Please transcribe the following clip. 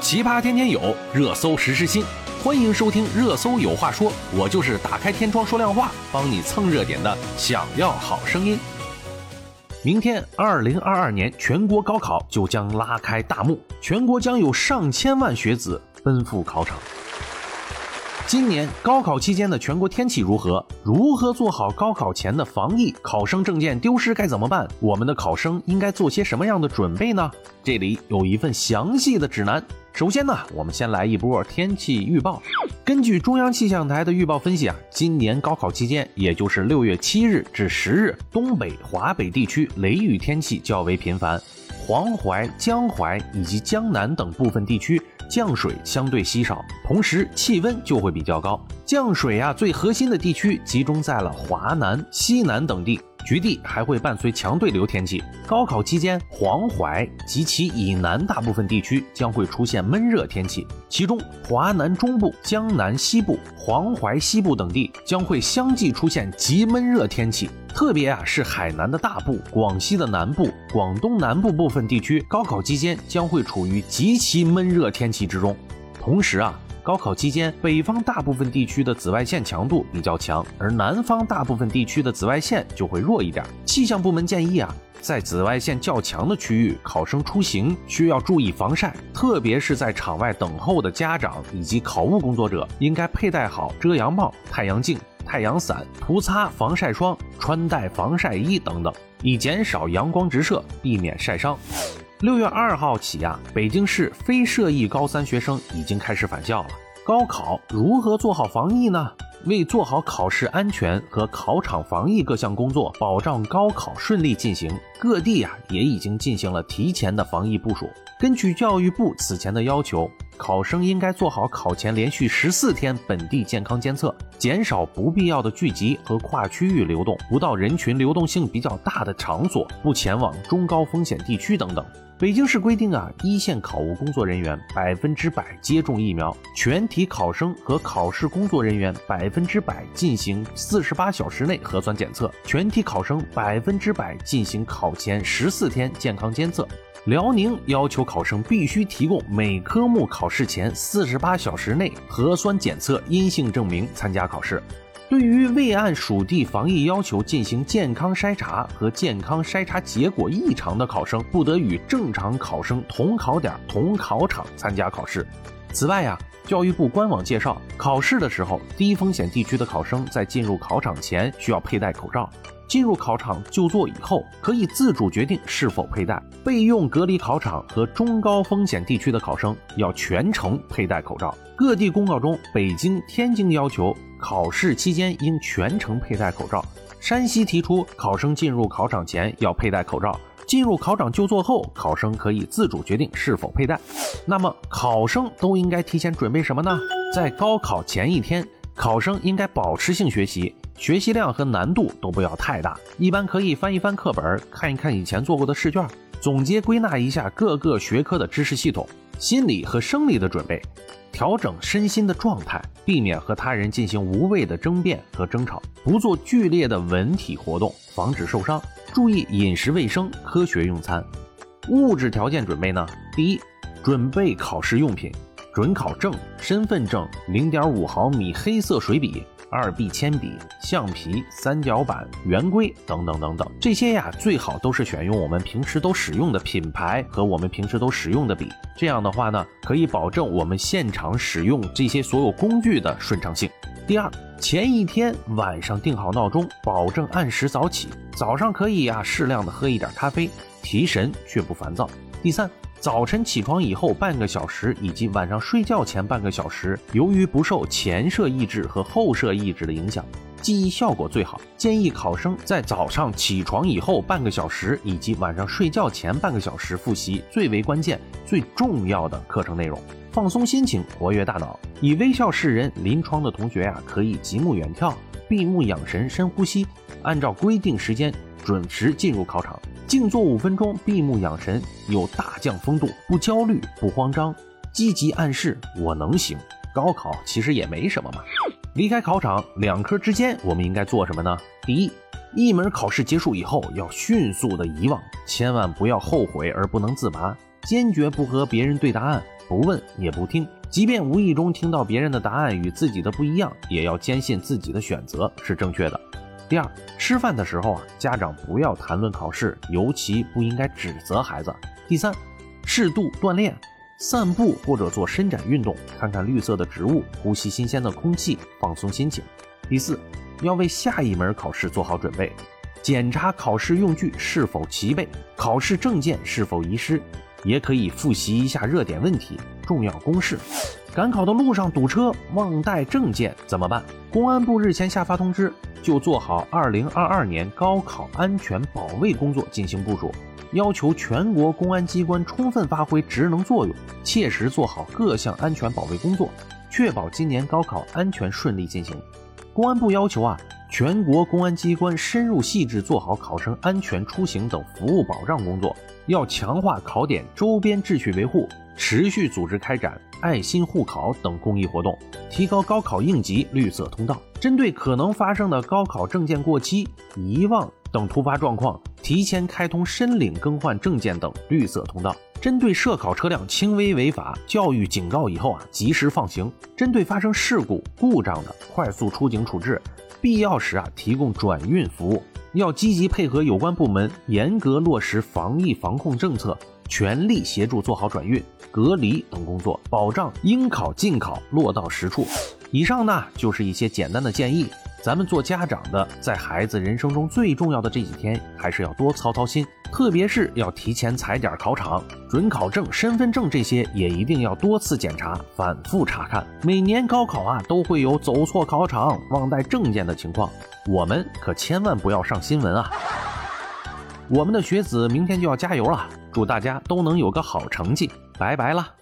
奇葩天天有，热搜实时新。欢迎收听《热搜有话说》，我就是打开天窗说亮话，帮你蹭热点的。想要好声音。明天，二零二二年全国高考就将拉开大幕，全国将有上千万学子奔赴考场。今年高考期间的全国天气如何？如何做好高考前的防疫？考生证件丢失该怎么办？我们的考生应该做些什么样的准备呢？这里有一份详细的指南。首先呢，我们先来一波天气预报。根据中央气象台的预报分析啊，今年高考期间，也就是六月七日至十日，东北、华北地区雷雨天气较为频繁，黄淮、江淮以及江南等部分地区。降水相对稀少，同时气温就会比较高。降水啊，最核心的地区集中在了华南、西南等地。局地还会伴随强对流天气。高考期间，黄淮及其以南大部分地区将会出现闷热天气，其中华南中部、江南西部、黄淮西部等地将会相继出现极闷热天气。特别啊，是海南的大部、广西的南部、广东南部部分地区，高考期间将会处于极其闷热天气之中。同时啊。高考期间，北方大部分地区的紫外线强度比较强，而南方大部分地区的紫外线就会弱一点。气象部门建议啊，在紫外线较强的区域，考生出行需要注意防晒，特别是在场外等候的家长以及考务工作者，应该佩戴好遮阳帽、太阳镜、太阳伞，涂擦防晒霜，穿戴防晒衣等等，以减少阳光直射，避免晒伤。六月二号起呀，北京市非涉疫高三学生已经开始返校了。高考如何做好防疫呢？为做好考试安全和考场防疫各项工作，保障高考顺利进行，各地呀也已经进行了提前的防疫部署。根据教育部此前的要求，考生应该做好考前连续十四天本地健康监测，减少不必要的聚集和跨区域流动，不到人群流动性比较大的场所，不前往中高风险地区等等。北京市规定啊，一线考务工作人员百分之百接种疫苗，全体考生和考试工作人员百分之百进行四十八小时内核酸检测，全体考生百分之百进行考前十四天健康监测。辽宁要求考生必须提供每科目考试前四十八小时内核酸检测阴性证明参加考试。对于未按属地防疫要求进行健康筛查和健康筛查结果异常的考生，不得与正常考生同考点、同考场参加考试。此外呀，教育部官网介绍，考试的时候，低风险地区的考生在进入考场前需要佩戴口罩。进入考场就座以后，可以自主决定是否佩戴。备用隔离考场和中高风险地区的考生要全程佩戴口罩。各地公告中，北京、天津要求考试期间应全程佩戴口罩。山西提出，考生进入考场前要佩戴口罩，进入考场就座后，考生可以自主决定是否佩戴。那么，考生都应该提前准备什么呢？在高考前一天，考生应该保持性学习。学习量和难度都不要太大，一般可以翻一翻课本，看一看以前做过的试卷，总结归纳一下各个学科的知识系统。心理和生理的准备，调整身心的状态，避免和他人进行无谓的争辩和争吵，不做剧烈的文体活动，防止受伤。注意饮食卫生，科学用餐。物质条件准备呢？第一，准备考试用品，准考证、身份证、零点五毫米黑色水笔。二 B 铅笔、橡皮、三角板、圆规等等等等，这些呀最好都是选用我们平时都使用的品牌和我们平时都使用的笔。这样的话呢，可以保证我们现场使用这些所有工具的顺畅性。第二，前一天晚上定好闹钟，保证按时早起。早上可以呀适量的喝一点咖啡，提神却不烦躁。第三。早晨起床以后半个小时，以及晚上睡觉前半个小时，由于不受前摄抑制和后摄抑制的影响，记忆效果最好。建议考生在早上起床以后半个小时，以及晚上睡觉前半个小时复习最为关键、最重要的课程内容，放松心情，活跃大脑，以微笑示人。临窗的同学呀，可以极目远眺，闭目养神，深呼吸，按照规定时间准时进入考场。静坐五分钟，闭目养神，有大将风度，不焦虑，不慌张，积极暗示我能行。高考其实也没什么嘛。离开考场两科之间，我们应该做什么呢？第一，一门考试结束以后，要迅速的遗忘，千万不要后悔而不能自拔，坚决不和别人对答案，不问也不听，即便无意中听到别人的答案与自己的不一样，也要坚信自己的选择是正确的。第二，吃饭的时候啊，家长不要谈论考试，尤其不应该指责孩子。第三，适度锻炼，散步或者做伸展运动，看看绿色的植物，呼吸新鲜的空气，放松心情。第四，要为下一门考试做好准备，检查考试用具是否齐备，考试证件是否遗失，也可以复习一下热点问题、重要公式。赶考的路上堵车，忘带证件怎么办？公安部日前下发通知，就做好2022年高考安全保卫工作进行部署，要求全国公安机关充分发挥职能作用，切实做好各项安全保卫工作，确保今年高考安全顺利进行。公安部要求啊，全国公安机关深入细致做好考生安全出行等服务保障工作，要强化考点周边秩序维护，持续组织开展。爱心护考等公益活动，提高高考应急绿色通道。针对可能发生的高考证件过期、遗忘等突发状况，提前开通申领更换证件等绿色通道。针对涉考车辆轻微违法，教育警告以后啊，及时放行。针对发生事故故障的，快速出警处置，必要时啊，提供转运服务。要积极配合有关部门，严格落实防疫防控政策。全力协助做好转运、隔离等工作，保障应考尽考落到实处。以上呢就是一些简单的建议。咱们做家长的，在孩子人生中最重要的这几天，还是要多操操心，特别是要提前踩点考场、准考证、身份证这些，也一定要多次检查、反复查看。每年高考啊，都会有走错考场、忘带证件的情况，我们可千万不要上新闻啊！我们的学子明天就要加油了。祝大家都能有个好成绩，拜拜了。